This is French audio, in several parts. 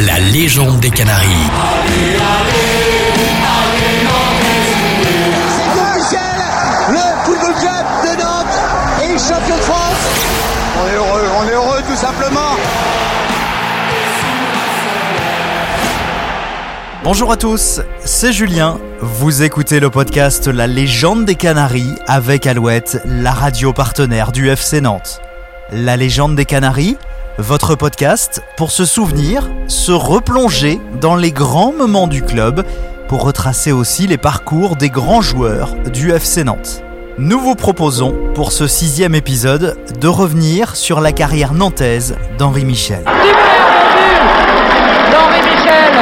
la légende des Canaries. Michel, le football club de Nantes est champion de France. On est heureux, on est heureux tout simplement. Bonjour à tous, c'est Julien. Vous écoutez le podcast La légende des Canaries avec Alouette, la radio partenaire du FC Nantes. La légende des Canaries, votre podcast pour se souvenir, se replonger dans les grands moments du club, pour retracer aussi les parcours des grands joueurs du FC Nantes. Nous vous proposons, pour ce sixième épisode, de revenir sur la carrière nantaise d'Henri Michel. d'Henri Michel.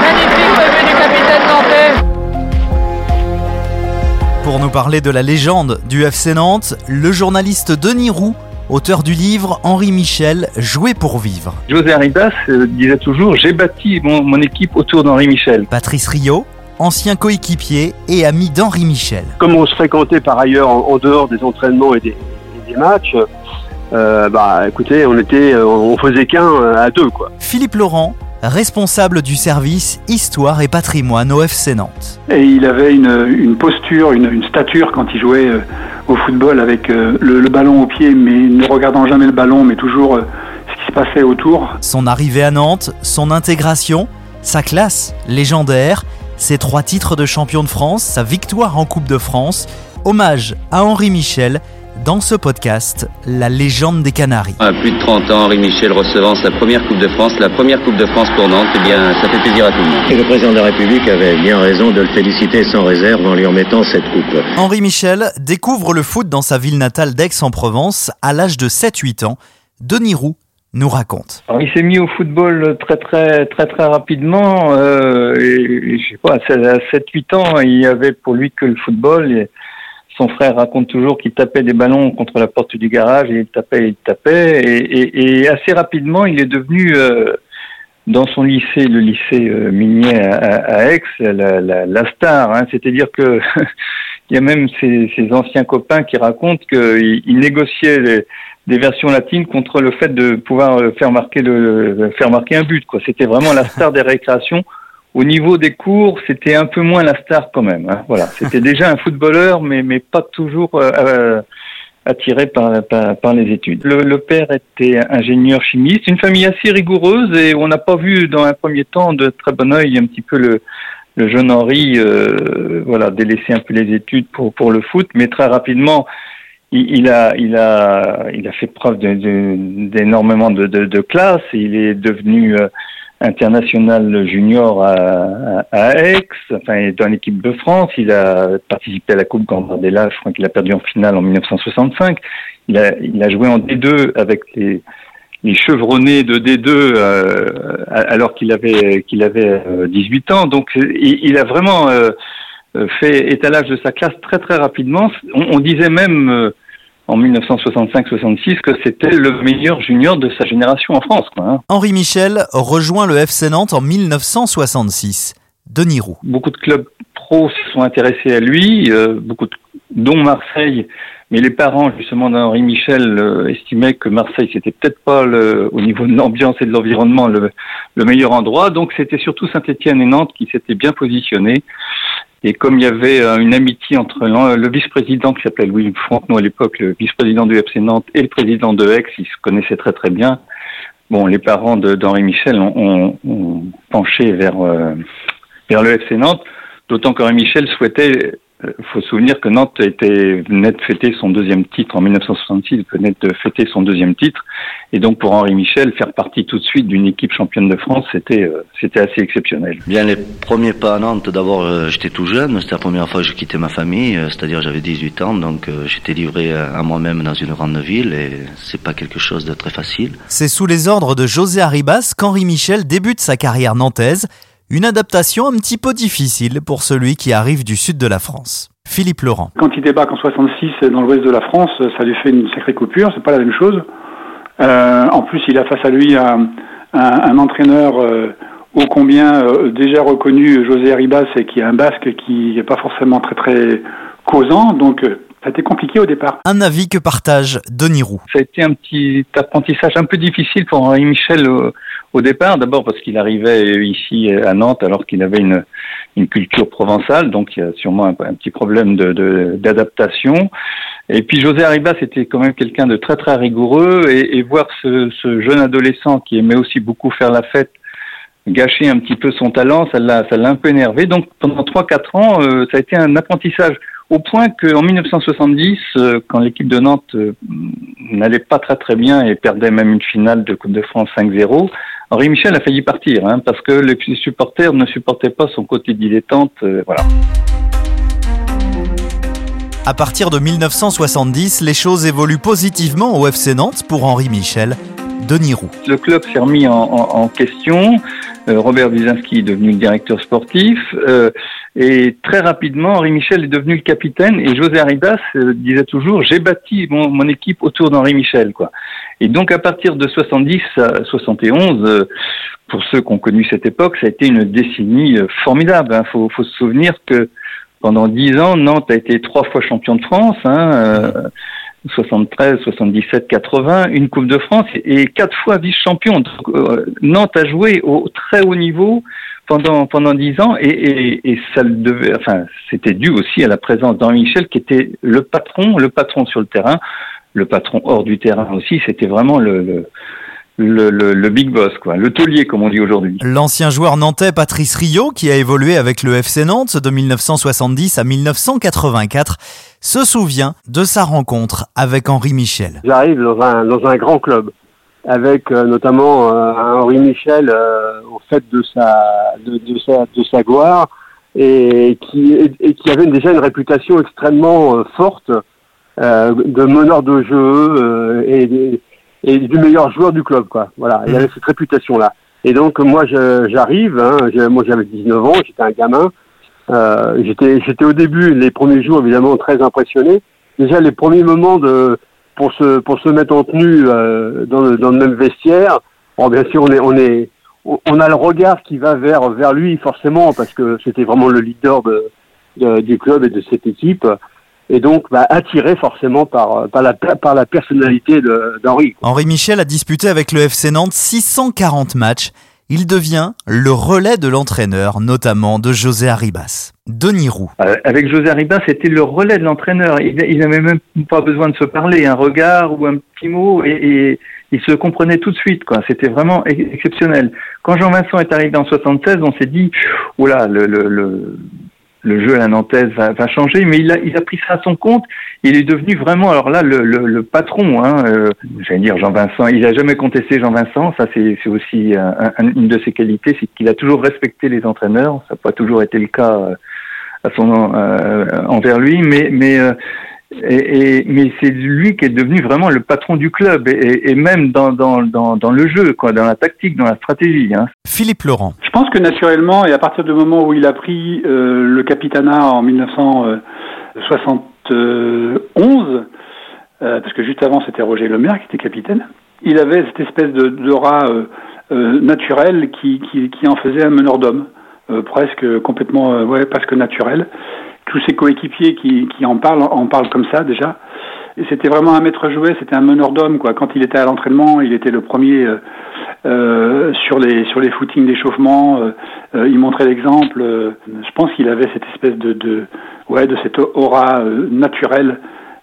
Magnifique revue du capitaine nantais. Pour nous parler de la légende du FC Nantes, le journaliste Denis Roux, auteur du livre Henri Michel, Jouer pour vivre. José Arribas euh, disait toujours J'ai bâti mon, mon équipe autour d'Henri Michel. Patrice Rio, ancien coéquipier et ami d'Henri Michel. comme on se fréquentait par ailleurs en, en dehors des entraînements et des, et des matchs, euh, bah écoutez, on était, euh, on faisait qu'un à deux quoi. Philippe Laurent, responsable du service Histoire et Patrimoine au FC Nantes. Et il avait une, une posture, une, une stature quand il jouait euh, au football avec euh, le, le ballon au pied, mais ne regardant jamais le ballon, mais toujours euh, ce qui se passait autour. Son arrivée à Nantes, son intégration, sa classe légendaire, ses trois titres de champion de France, sa victoire en Coupe de France, hommage à Henri Michel dans ce podcast La légende des Canaries. À plus de 30 ans, Henri Michel recevant sa première Coupe de France, la première Coupe de France pour Nantes, eh bien, ça fait plaisir à tout le monde. Et le président de la République avait bien raison de le féliciter sans réserve en lui remettant cette coupe. Henri Michel découvre le foot dans sa ville natale d'Aix-en-Provence à l'âge de 7-8 ans. Denis Roux nous raconte. Alors, il s'est mis au football très très très très rapidement. Euh, et, et je sais pas, à 7-8 ans, il y avait pour lui que le football. Et son frère raconte toujours qu'il tapait des ballons contre la porte du garage et il tapait, il tapait. Et, assez rapidement, il est devenu euh, dans son lycée, le lycée euh, minier à, Aix, la, star. Hein. C'est-à-dire que il y a même ses, anciens copains qui racontent qu'il il négociait des versions latines contre le fait de pouvoir euh, faire marquer faire marquer un but. C'était vraiment la star des récréations. Au niveau des cours, c'était un peu moins la star quand même. hein. Voilà, c'était déjà un footballeur, mais mais pas toujours euh, euh, attiré par, par par les études. Le, le père était ingénieur chimiste, une famille assez rigoureuse et on n'a pas vu dans un premier temps de très bon œil un petit peu le le jeune Henri, euh, voilà, délaisser un peu les études pour pour le foot, mais très rapidement il, il a, il a, il a fait preuve de- d'énormément de, de, de classe. Il est devenu euh, international junior à, à, à Aix, enfin dans l'équipe de France. Il a participé à la Coupe Gambardella. Je crois qu'il a perdu en finale en 1965. Il a, joué en D2 avec les, chevronnés de D2 euh, alors qu'il avait, avait euh, 18 ans. Donc il, a vraiment euh, euh, fait étalage de sa classe très très rapidement. On, disait même euh, en 1965-66 que c'était le meilleur junior de sa génération en France. Quoi, hein. Henri Michel rejoint le FC Nantes en 1966. Denis Roux. Beaucoup de clubs pros se sont intéressés à lui, euh, beaucoup de, dont Marseille. Mais les parents justement d'Henri Michel euh, estimaient que Marseille c'était peut-être pas le, au niveau de l'ambiance et de l'environnement le, le meilleur endroit. Donc c'était surtout Saint-Étienne et Nantes qui s'étaient bien positionnés. Et comme il y avait euh, une amitié entre le vice-président qui s'appelait Louis Fontenot à l'époque, le vice-président du FC Nantes et le président de Aix, ils se connaissaient très très bien. Bon, les parents d'Henri Michel ont penché vers euh, vers le FC Nantes, d'autant qu'Henri Michel souhaitait. Il faut se souvenir que Nantes était, venait de fêter son deuxième titre en 1966, venait de fêter son deuxième titre, et donc pour Henri Michel, faire partie tout de suite d'une équipe championne de France, c'était euh, c'était assez exceptionnel. Bien, les premiers pas à Nantes, d'abord, euh, j'étais tout jeune. C'était la première fois que je quittais ma famille, euh, c'est-à-dire j'avais 18 ans, donc euh, j'étais livré à à moi-même dans une grande ville et c'est pas quelque chose de très facile. C'est sous les ordres de José Arribas qu'Henri Michel débute sa carrière nantaise, une adaptation un petit peu difficile pour celui qui arrive du sud de la France. Philippe Laurent. Quand il débarque en 66 dans l'ouest de la France, ça lui fait une sacrée coupure, c'est pas la même chose. Euh, en plus, il a face à lui un, un, un entraîneur euh, ô combien euh, déjà reconnu, José Arribas, et qui est un basque qui n'est pas forcément très très causant, donc euh, ça a été compliqué au départ. Un avis que partage Denis Roux. Ça a été un petit apprentissage un peu difficile pour Henri Michel au, départ, d'abord parce qu'il arrivait ici à Nantes alors qu'il avait une, culture provençale, donc il y a sûrement un, petit problème d'adaptation. Et puis José Arribas était quand même quelqu'un de très très rigoureux et, voir ce, jeune adolescent qui aimait aussi beaucoup faire la fête gâcher un petit peu son talent, ça l'a ça l'a un peu énervé. Donc pendant 3-4 ans, euh, ça a été un apprentissage au point qu'en 1970, euh, quand l'équipe de Nantes euh, n'allait pas très très bien et perdait même une finale de Coupe de France 5-0, Henri Michel a failli partir, hein, parce que les supporters ne supportaient pas son côté dilettante. Euh, voilà. À partir de 1970, les choses évoluent positivement au FC Nantes pour Henri Michel. Denis Roux. Le club s'est remis en, en question. Euh, Robert Wizinski est devenu le directeur sportif. Euh, et très rapidement, Henri Michel est devenu le capitaine. Et José Arribas euh, disait toujours, j'ai bâti mon, mon, équipe autour d'Henri Michel. Quoi. Et donc à partir de 70 à 71, pour ceux qui ont connu cette époque, ça a été une décennie formidable. Il hein. faut, faut, se souvenir que pendant dix ans, Nantes a été trois fois champion de France. Hein, 73, 77, 80, une Coupe de France et quatre fois vice-champion. Euh, Nantes a joué au très haut niveau pendant pendant dix ans et, et, et ça devait, enfin, c'était dû aussi à la présence d'Henri Michel qui était le patron, le patron sur le terrain, le patron hors du terrain aussi. C'était vraiment le, le le, le, le, big boss, quoi, le taulier comme on dit aujourd'hui. L'ancien joueur nantais Patrice Rio, qui a évolué avec le FC Nantes de 1970 à 1984, se souvient de sa rencontre avec Henri Michel. J'arrive dans un, dans un grand club avec euh, notamment euh, Henri Michel euh, au fait de sa, de, de, sa, de sa gloire et qui, et, qui avait déjà une réputation extrêmement euh, de meneur de jeu et et du meilleur joueur du club, quoi. Voilà, il avait cette réputation-là. Et donc moi j'arrive, hein, moi j'avais 19 ans, j'étais un gamin. Euh, j'étais j'étais au début les premiers jours évidemment très impressionné. Déjà les premiers moments de pour se pour se mettre en tenue euh, dans, le, dans le même vestiaire. Bon bien sûr on est on est on a le regard qui va vers vers lui forcément parce que c'était vraiment le leader de, de, du club et de cette équipe et donc bah, attiré forcément par, par, la, par la personnalité d'Henri. Henri Michel a disputé avec le FC Nantes 640 matchs. Il devient le relais de l'entraîneur, notamment de José Arribas. Denis Roux. Euh, avec José Arribas, c'était le relais de l'entraîneur. Il n'avait même pas besoin de se parler, un regard ou un petit mot, et, et il se comprenait tout de suite. quoi. C'était vraiment exceptionnel. Quand Jean-Vincent est arrivé en 76, on s'est dit, oula, le, le, le le jeu à la Nantaise va, va, changer, mais il a, il a pris ça à son compte. Il est devenu vraiment, alors là, le, le, le patron, hein, euh, j'allais dire Jean-Vincent. Il a jamais contesté Jean-Vincent, ça c'est aussi un, une de ses qualités, c'est qu'il a toujours respecté les entraîneurs. Ça n'a pas toujours été le cas euh, à son euh, envers lui, mais mais euh, et, et, mais c'est lui qui est devenu vraiment le patron du club et, et même dans, dans, dans, dans, le jeu, quoi, dans la tactique, dans la stratégie. Hein. Philippe Laurent. Je pense que naturellement, et à partir du moment où il a pris euh, le capitanat en 1971, euh, parce que juste avant c'était Roger Lemaire qui était capitaine, il avait cette espèce d'aura euh, euh, naturelle qui, qui, qui, en faisait un meneur d'homme, euh, presque complètement, ouais, presque naturel tous ses coéquipiers qui, qui, en parlent en parlent comme ça déjà. Et c'était vraiment un maître jouet, c'était un meneur d'homme quoi. Quand il était à l'entraînement, il était le premier euh, euh, sur les sur les footings d'échauffement. Euh, euh il montrait l'exemple. Euh, je pense qu'il avait cette espèce de, de ouais de cette aura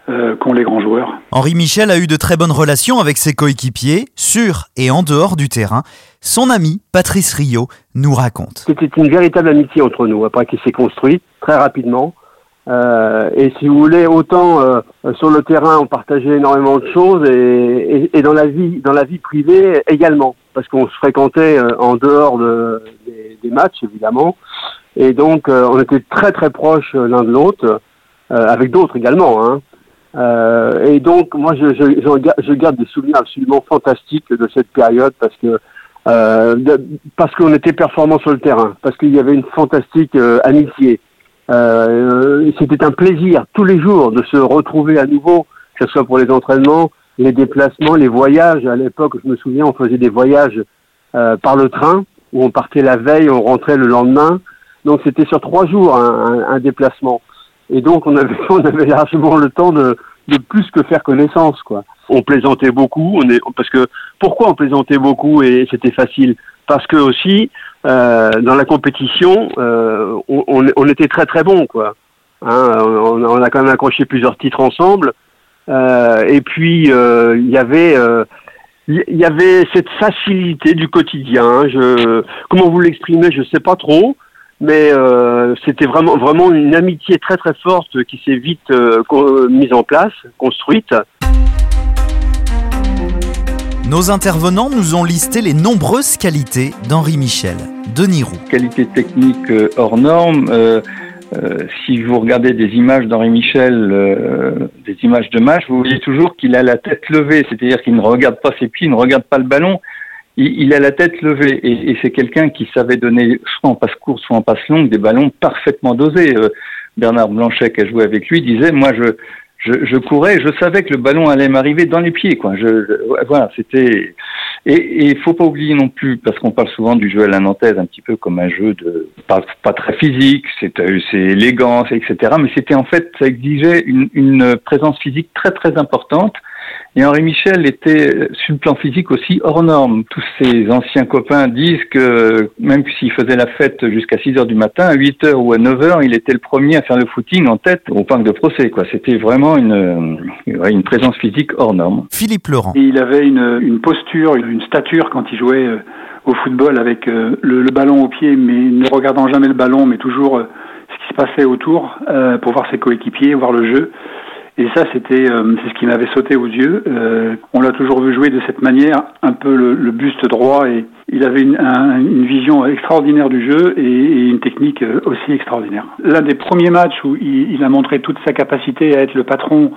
euh, qu'ont les grands joueurs. Henri Michel a eu de très bonnes relations avec ses coéquipiers, sur et en dehors du terrain. Son ami Patrice Rio nous raconte. C'était une véritable amitié entre nous, après qu'il s'est construit très rapidement. Euh, et si vous voulez, autant euh, sur le terrain, on partageait énormément de choses, et, et, et, dans la vie, dans la vie privée également, parce qu'on se fréquentait euh, en dehors de, des, des, matchs, évidemment. Et donc, euh, on était très très proches l'un de l'autre, euh, avec d'autres également. Hein. Et donc, moi, je, je, je, garde des souvenirs absolument fantastiques de cette période, parce que euh, parce qu'on était performant sur le terrain, parce qu'il y avait une fantastique euh, amitié. Euh, C'était un plaisir tous les jours de se retrouver à nouveau, que ce soit pour les entraînements, les déplacements, les voyages. À l'époque, je me souviens, on faisait des voyages euh, par le train, où on partait la veille, on rentrait le lendemain. Donc c'était sur trois jours un, déplacement. Et donc on avait, on avait largement le temps de, de plus que faire connaissance, quoi. On plaisantait beaucoup, on est, parce que pourquoi on plaisantait beaucoup et c'était facile? Parce que aussi euh, dans la compétition, euh, on, on, était très très bon, quoi. Hein, on, on, a quand même accroché plusieurs titres ensemble. Euh, et puis euh, il y avait il y avait cette facilité du quotidien. Je, comment vous l'exprimez, je sais pas trop, mais euh, c'était vraiment vraiment une amitié très très forte qui s'est vite euh, mise en place, construite. Nos intervenants nous ont listé les nombreuses qualités d'Henri Michel, Denis Roux. Qualité technique euh, hors norme. Euh, euh, si vous regardez des images d'Henri Michel, euh, des images de match, vous voyez toujours qu'il a la tête levée, c'est-à-dire qu'il ne regarde pas ses pieds, il ne regarde pas le ballon, il, il a la tête levée. Et, et c'est quelqu'un qui savait donner, soit en passe courte, soit en passe longue, des ballons parfaitement dosés. Euh, Bernard Blanchet, qui a joué avec lui, disait, moi, je, je, je courais, je savais que le ballon allait m'arriver dans les pieds, quoi. Je, voilà, c'était. Et il faut pas oublier non plus, parce qu'on parle souvent du jeu à la nantaise un petit peu comme un jeu de pas, pas très physique, c'est c'est élégance, etc. Mais c'était en fait, ça exigeait une, une présence physique très très importante. Et Henri Michel était sur le plan physique aussi hors norme. Tous ses anciens copains disent que même s'il faisait la fête jusqu'à 6 heures du matin, à 8 heures ou à 9 heures, il était le premier à faire le footing en tête au parc de procès. Quoi. C'était vraiment une, une présence physique hors norme. Philippe Laurent. Et il avait une, une posture, une stature quand il jouait euh, au football avec euh, le, le, ballon au pied, mais ne regardant jamais le ballon, mais toujours euh, ce qui se passait autour pour voir ses coéquipiers, voir le jeu. Et ça, c'était, euh, c'est ce qui m'avait sauté aux yeux. Euh, on l'a toujours vu jouer de cette manière, un peu le, le buste droit, et il avait une, un, une vision extraordinaire du jeu et, et, une technique euh, aussi extraordinaire. L'un des premiers matchs où il, il, a montré toute sa capacité à être le patron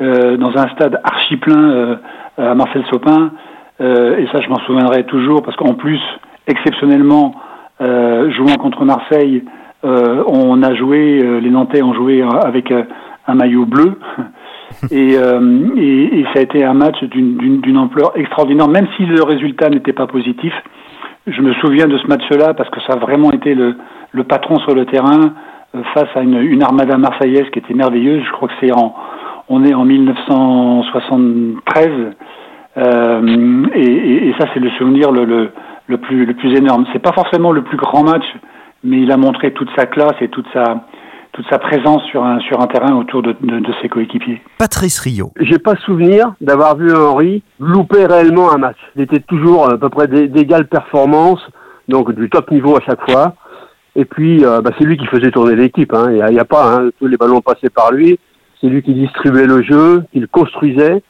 euh, dans un stade archi plein euh, à Marcel Sopin, et ça, je m'en souviendrai toujours, parce qu'en plus, exceptionnellement, jouant contre Marseille, on a joué, les Nantais ont joué avec un maillot bleu. Et, euh, et, et, ça a été un match d'une ampleur extraordinaire, même si le résultat n'était pas positif. Je me souviens de ce match-là parce que ça a vraiment été le, le patron sur le terrain euh, face à une, une, armada marseillaise qui était merveilleuse. Je crois que c'est en, on est en 1973, euh, et, et, ça c'est le souvenir le, le, le, plus, le plus énorme. C'est pas forcément le plus grand match, mais il a montré toute sa classe et toute sa toute sa présence sur un, sur un terrain autour de, de, de ses coéquipiers. Patrice Rio. J'ai pas souvenir d'avoir vu Henri louper réellement un match. Il était toujours à peu près d'égale performance, donc du top niveau à chaque fois. Et puis, euh, bah, c'est lui qui faisait tourner l'équipe. Hein. Il n'y a, a, pas hein, tous les ballons passaient par lui. C'est lui qui distribuait le jeu, qui le construisait.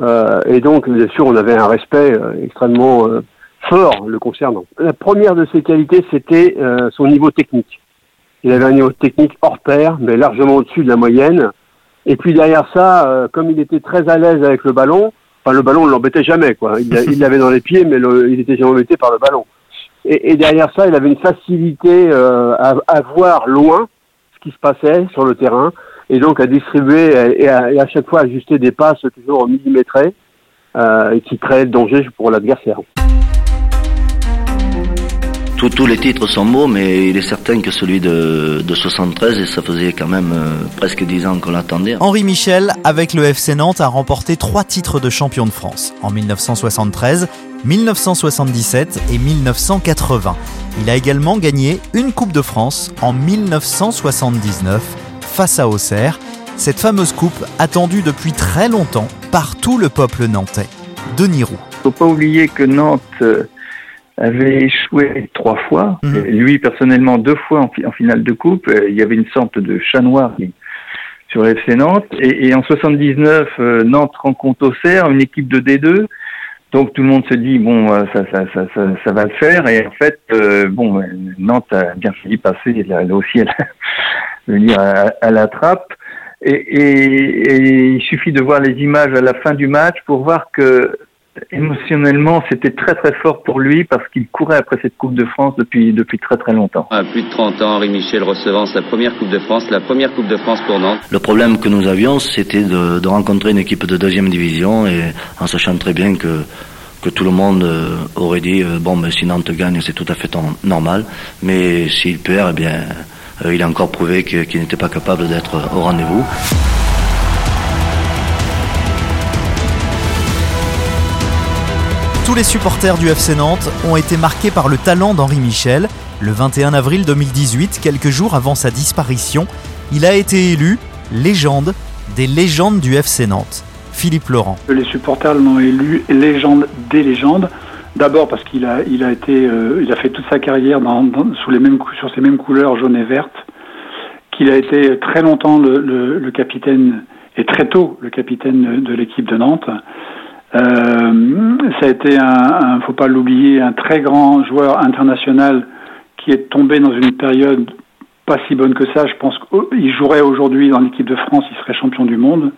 Euh, et donc, bien sûr, on avait un respect euh, extrêmement euh, fort le concernant. La première de ses qualités, c'était euh, son niveau technique. Il avait un niveau technique hors pair, mais largement au-dessus de la moyenne. Et puis derrière ça, euh, comme il était très à l'aise avec le ballon, enfin le ballon ne l'embêtait jamais, quoi. Il l'avait dans les pieds, mais il était jamais embêté par le ballon. Et, derrière ça, il avait une facilité euh, à, voir loin ce qui se passait sur le terrain, et donc à distribuer et à, chaque fois ajuster des passes toujours millimétrées, euh, qui créaient le danger pour l'adversaire. Tous, tous, les titres sont beaux, mais il est certain que celui de, de 73, et ça faisait quand même euh, presque 10 ans qu'on l'attendait. Henri Michel, avec le FC Nantes, a remporté trois titres de champion de France en 1973, 1977 et 1980. Il a également gagné une Coupe de France en 1979 face à Auxerre, cette fameuse coupe attendue depuis très longtemps par tout le peuple nantais. Denis Roux. Faut pas oublier que Nantes euh, avait échoué trois fois. Mmh. Lui, personnellement, deux fois en, en, finale de coupe. Il y avait une sorte de chat noir sur FC Nantes. Et, et en 79, euh, Nantes rencontre Auxerre, une équipe de D2. Donc tout le monde se dit bon ça ça ça ça, ça va le faire et en fait euh, bon Nantes a bien fini passer là, là aussi elle, je veux dire à, à la trappe et, et, et, il suffit de voir les images à la fin du match pour voir que émotionnellement, c'était très très fort pour lui parce qu'il courait après cette Coupe de France depuis, depuis très très longtemps. À plus de 30 ans, Henri Michel recevant sa première Coupe de France, la première Coupe de France pour Nantes. Le problème que nous avions, c'était de, de, rencontrer une équipe de deuxième division et en sachant très bien que que tout le monde euh, aurait dit euh, bon ben si Nantes gagne c'est tout à fait normal mais s'il perd eh bien euh, il a encore prouvé qu'il qu n'était pas capable d'être au rendez-vous tous les supporters du FC Nantes ont été marqués par le talent d'Henri Michel. Le 21 avril 2018, quelques jours avant sa disparition, il a été élu légende des légendes du FC Nantes. Philippe Laurent. Les supporters l'ont élu légende des légendes. D'abord parce qu'il a, il a euh, a fait toute sa carrière sous les mêmes, sur ces mêmes couleurs jaune et verte. Qu'il a été très longtemps le, capitaine et très tôt le capitaine de l'équipe de Nantes. Euh, ça a été un, un faut pas l'oublier, un très grand joueur international qui est tombé dans une période pas si bonne que ça. Je pense qu'il jouerait aujourd'hui dans l'équipe de France, il serait champion du monde.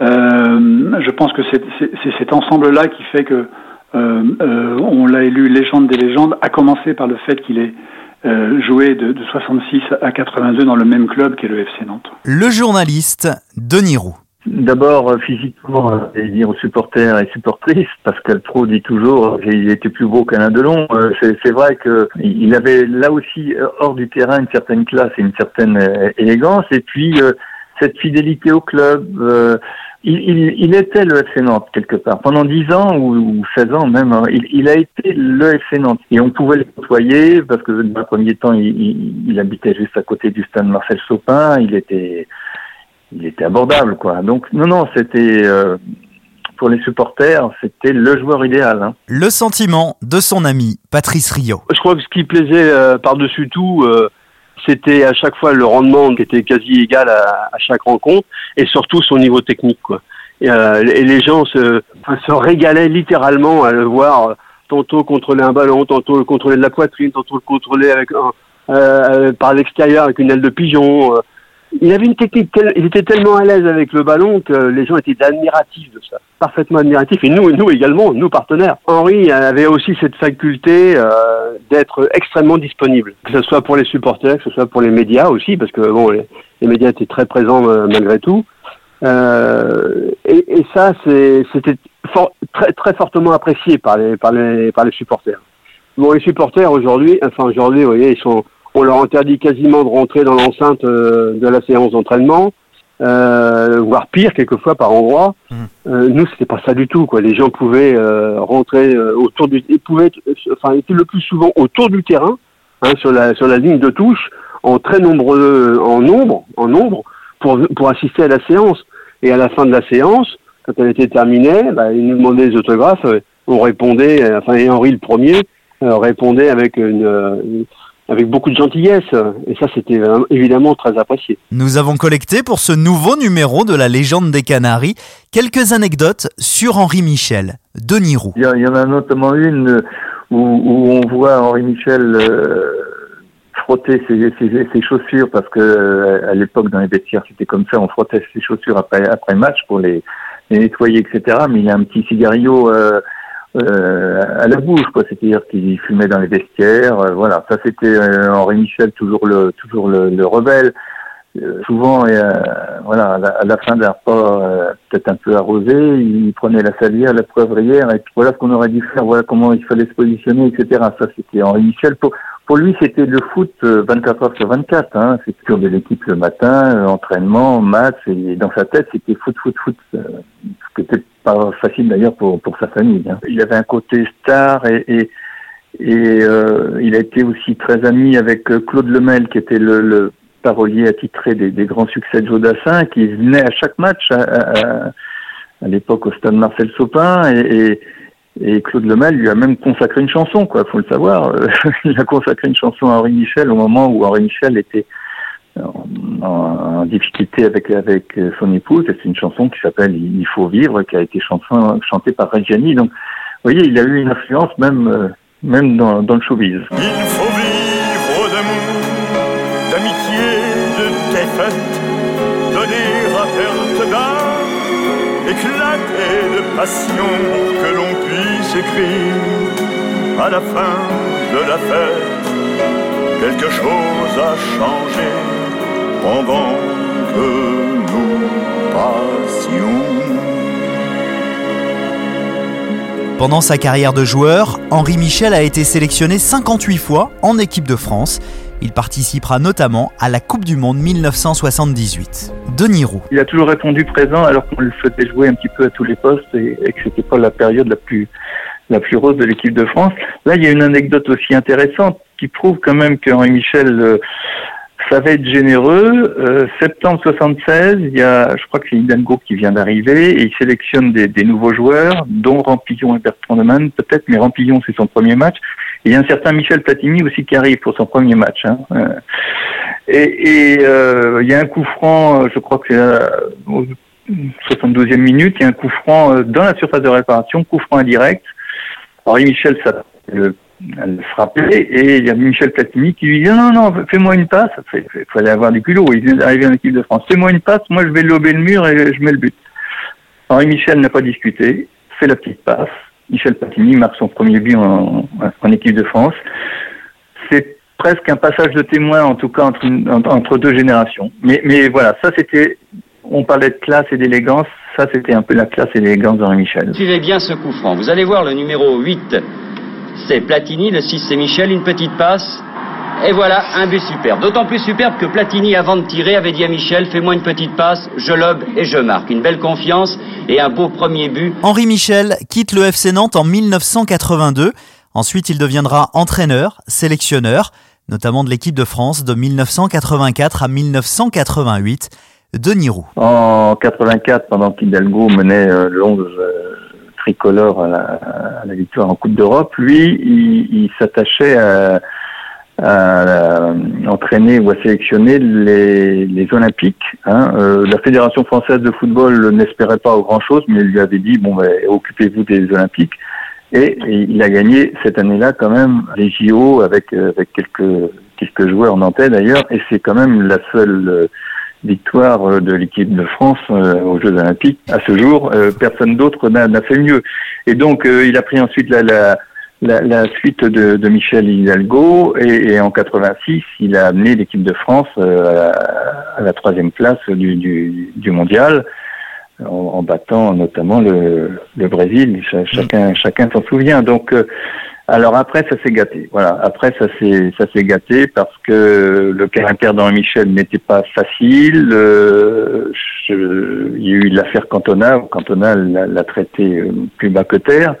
Euh, je pense que c'est cet ensemble-là qui fait que euh, euh, on l'a élu légende des légendes, à commencer par le fait qu'il ait joué de, de, 66 à 82 dans le même club qu'est le FC Nantes. Le journaliste Denis Roux. D'abord, physiquement, et dire aux supporters et supportrices, Pascal Pro dit toujours qu'il était plus beau qu'un Delon. C'est vrai qu'il avait là aussi, hors du terrain, une certaine classe et une certaine élégance. Et puis, cette fidélité au club, il, il, était le FC Nantes quelque part. Pendant 10 ans ou, 16 ans même, hein, il, il, a été le FC Nantes. Et on pouvait le côtoyer parce que dans le premier temps, il, habitait juste à côté du stade Marcel Sopin. Il était, il était abordable, quoi. Donc non, non, c'était euh, pour les supporters, c'était le joueur idéal. Hein. Le sentiment de son ami Patrice Rio. Je crois que ce qui plaisait euh, par-dessus tout. Euh, c'était à chaque fois le rendement qui était quasi égal à, chaque rencontre et surtout son niveau technique. Quoi. Et, euh, les gens se, se régalaient littéralement à le voir euh, tantôt contrôler un ballon, tantôt le contrôler de la poitrine, tantôt le contrôler avec un, euh, par l'extérieur avec une aile de pigeon. Il avait une technique, il était tellement à l'aise avec le ballon que les gens étaient admiratifs de ça, parfaitement admiratifs. Et nous, nous également, nous partenaires. Henri avait aussi cette faculté euh, d'être extrêmement disponible, que ce soit pour les supporters, que ce soit pour les médias aussi, parce que bon, les, médias étaient très présents euh, malgré tout. Euh, et, et, ça, c'était très, très fortement apprécié par les, par les, par les supporters. Bon, les supporters aujourd'hui, enfin aujourd'hui, vous voyez, ils sont on leur interdit quasiment de rentrer dans l'enceinte euh, de la séance d'entraînement, euh, voire pire quelquefois par endroit. Mmh. Euh, nous, c'était pas ça du tout. Quoi. Les gens pouvaient euh, rentrer autour du, ils pouvaient, enfin, étaient le plus souvent autour du terrain, hein, sur la sur la ligne de touche, en très nombreux, en nombre, en nombre, pour pour assister à la séance. Et à la fin de la séance, quand elle était terminée, bah, ils nous demandaient des autographes. On répondait, enfin, et Henri le premier répondait avec une avec beaucoup de gentillesse. Et ça, c'était évidemment très apprécié. Nous avons collecté pour ce nouveau numéro de la légende des Canaries quelques anecdotes sur Henri Michel, Denis Roux. Il y en a notamment une où, on voit Henri Michel euh, frotter ses, chaussures parce que euh, à l'époque dans les vestiaires c'était comme ça, on frottait ses chaussures après après match pour les, nettoyer, etc. Mais il y a un petit cigario. Euh, euh, à la bouche, quoi. C'est-à-dire qu'il fumait dans les vestiaires. Euh, voilà, ça c'était euh, Henri Michel, toujours le toujours le, le rebelle. souvent, voilà, à la, fin d'un repas peut-être un peu arrosé, il prenait la salière, la poivrière, et puis voilà ce qu'on aurait dû faire, voilà comment il fallait se positionner, etc. Ça c'était Henri Michel. Pour, pour lui, c'était le foot 24 heures sur 24. Hein. C'était sur de l'équipe le matin, entraînement, match, et dans sa tête, c'était foot, foot, foot. ce qui était pas facile d'ailleurs pour, pour sa famille. Hein. Il avait un côté star et, et, euh, il a été aussi très ami avec euh, Claude Lemel, qui était le, parolier attitré des, grands succès de Jodassin, qui venait à chaque match à, l'époque au stade Marcel Sopin et, Claude Lemel lui a même consacré une chanson, quoi. Faut le savoir. il a consacré une chanson à Henri Michel au moment où Henri Michel était en, difficulté avec avec son épouse. C'est une chanson qui s'appelle Il faut vivre, qui a été chantée par Reggiani. Donc, vous voyez, il a eu une influence même même dans, dans le showbiz. Il faut vivre d'amour, d'amitié, de défaite, éclater de passion que l'on puisse écrire à la fin de la fête. Quelque chose a changé pendant que nous passions. Pendant sa carrière de joueur, Henri Michel a été sélectionné 58 fois en équipe de France. Il participera notamment à la Coupe du Monde 1978. Denis Roux. Il a toujours répondu présent alors qu'on le souhaitait jouer un petit peu à tous les postes et, que c'était pas la période la plus la plus rose de l'équipe de France. Là, il y a une anecdote aussi intéressante qui prouve quand même qu'Henri Michel euh, savait être généreux. Euh, septembre 76, il y a, je crois que c'est Hidalgo qui vient d'arriver et il sélectionne des, nouveaux joueurs, dont Rampillon et Bertrand de Man, peut-être, mais Rampillon c'est son premier match. Et il y a un certain Michel Platini aussi qui arrive pour son premier match. Hein. Euh, et, euh, il y a un coup franc, je crois que c'est au 72e minute, il y a un coup franc dans la surface de réparation, coup franc indirect. Henri Michel, ça, le elle le frappait et il y a Michel Platini qui lui dit non, non, fais-moi une passe. Il fallait avoir des culots. Il vient d'arriver en équipe de France. Fais-moi une passe, moi je vais lober le mur et je mets le but. Henri Michel n'a pas discuté, fait la petite passe. Michel Platini marque son premier but en, en équipe de France. C'est presque un passage de témoin, en tout cas, entre, entre deux générations. Mais, mais voilà, ça c'était, on parlait de classe et d'élégance, ça c'était un peu la classe et l'élégance d'Henri Michel. Suivez bien ce coup franc. Vous allez voir le numéro 8 c'est Platini, le 6 c'est Michel, une petite passe. Et voilà, un but superbe. D'autant plus superbe que Platini, avant de tirer, avait dit à Michel, fais-moi une petite passe, je lobe et je marque. Une belle confiance et un beau premier but. Henri Michel quitte le FC Nantes en 1982. Ensuite, il deviendra entraîneur, sélectionneur, notamment de l'équipe de France de 1984 à 1988. Denis Roux. En 84, pendant qu'Hidalgo menait euh, le 11 tricolore à la, victoire en Coupe d'Europe, lui, il, s'attachait à, à, entraîner ou à sélectionner les, Olympiques. Hein. Euh, la Fédération française de football n'espérait pas grand-chose, mais lui avait dit, bon, ben, occupez-vous des Olympiques. Et, il a gagné cette année-là quand même les JO avec, avec quelques, quelques joueurs nantais d'ailleurs, et c'est quand même la seule victoire euh, de l'équipe de France euh, aux Jeux Olympiques. À ce jour, euh, personne d'autre n'a fait mieux. Et donc, il a pris ensuite la, la, la, la suite de, de, Michel Hidalgo et, et, en 86, il a amené l'équipe de France à, la troisième place du, du, du mondial. En, en, battant notamment le, le Brésil, chacun, chacun s'en souvient. Donc, alors après, ça s'est gâté. Voilà. Après, ça s'est ça s'est gâté parce que le caractère d'Henri Michel n'était pas facile. Euh, je, il y a eu l'affaire Cantona. Cantona l'a traité euh, plus bas que terre.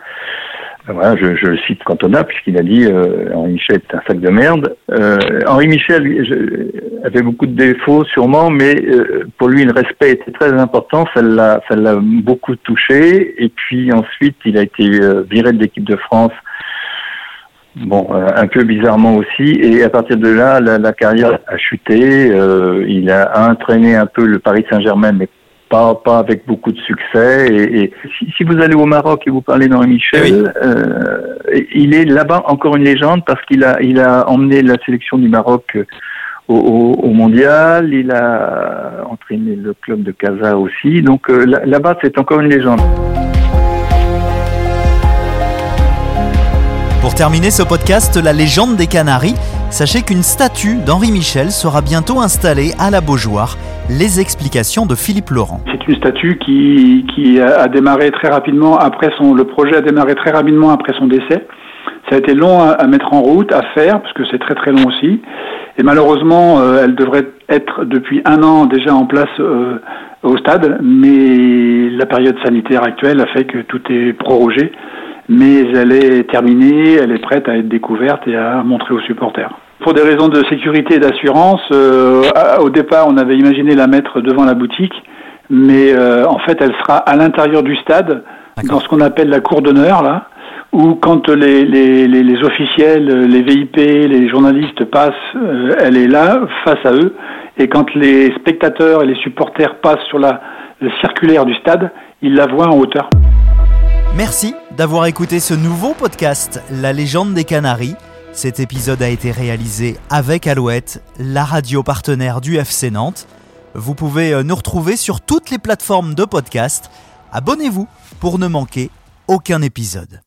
Voilà, je, je cite Cantona puisqu'il a dit euh, Henri Michel est un sac de merde. Euh, Henri Michel je, avait beaucoup de défauts sûrement, mais euh, pour lui le respect était très important. Ça l'a ça l'a beaucoup touché. Et puis ensuite, il a été euh, viré de l'équipe de France Bon, euh, un peu bizarrement aussi. Et à partir de là, la, la carrière a chuté. Euh, il a entraîné un peu le Paris Saint-Germain, mais pas, pas avec beaucoup de succès. Et, et si, si, vous allez au Maroc et vous parlez d'Henri Michel, oui. euh, il est là-bas encore une légende parce qu'il a, il a emmené la sélection du Maroc au, au, au, mondial. Il a entraîné le club de Casa aussi. Donc euh, là-bas, c'est encore une légende. Pour terminer ce podcast, la légende des Canaries, sachez qu'une statue d'Henri Michel sera bientôt installée à la Beaujoire. Les explications de Philippe Laurent. C'est une statue qui, a démarré très rapidement après son, le projet a démarré très rapidement après son décès. Ça a été long à, à mettre en route, à faire, parce que c'est très très long aussi. Et malheureusement, euh, elle devrait être depuis un an déjà en place euh, au stade, mais la période sanitaire actuelle a fait que tout est prorogé mais elle est terminée, elle est prête à être découverte et à montrer aux supporters. Pour des raisons de sécurité et d'assurance, euh, au départ, on avait imaginé la mettre devant la boutique, mais euh, en fait, elle sera à l'intérieur du stade, dans ce qu'on appelle la cour d'honneur, là, où quand les, les, les, les, officiels, les VIP, les journalistes passent, euh, elle est là, face à eux, et quand les spectateurs et les supporters passent sur la, le circulaire du stade, ils la voient en hauteur. Merci d'avoir écouté ce nouveau podcast, La légende des Canaries. Cet épisode a été réalisé avec Alouette, la radio partenaire du FC Nantes. Vous pouvez nous retrouver sur toutes les plateformes de podcast. Abonnez-vous pour ne manquer aucun épisode.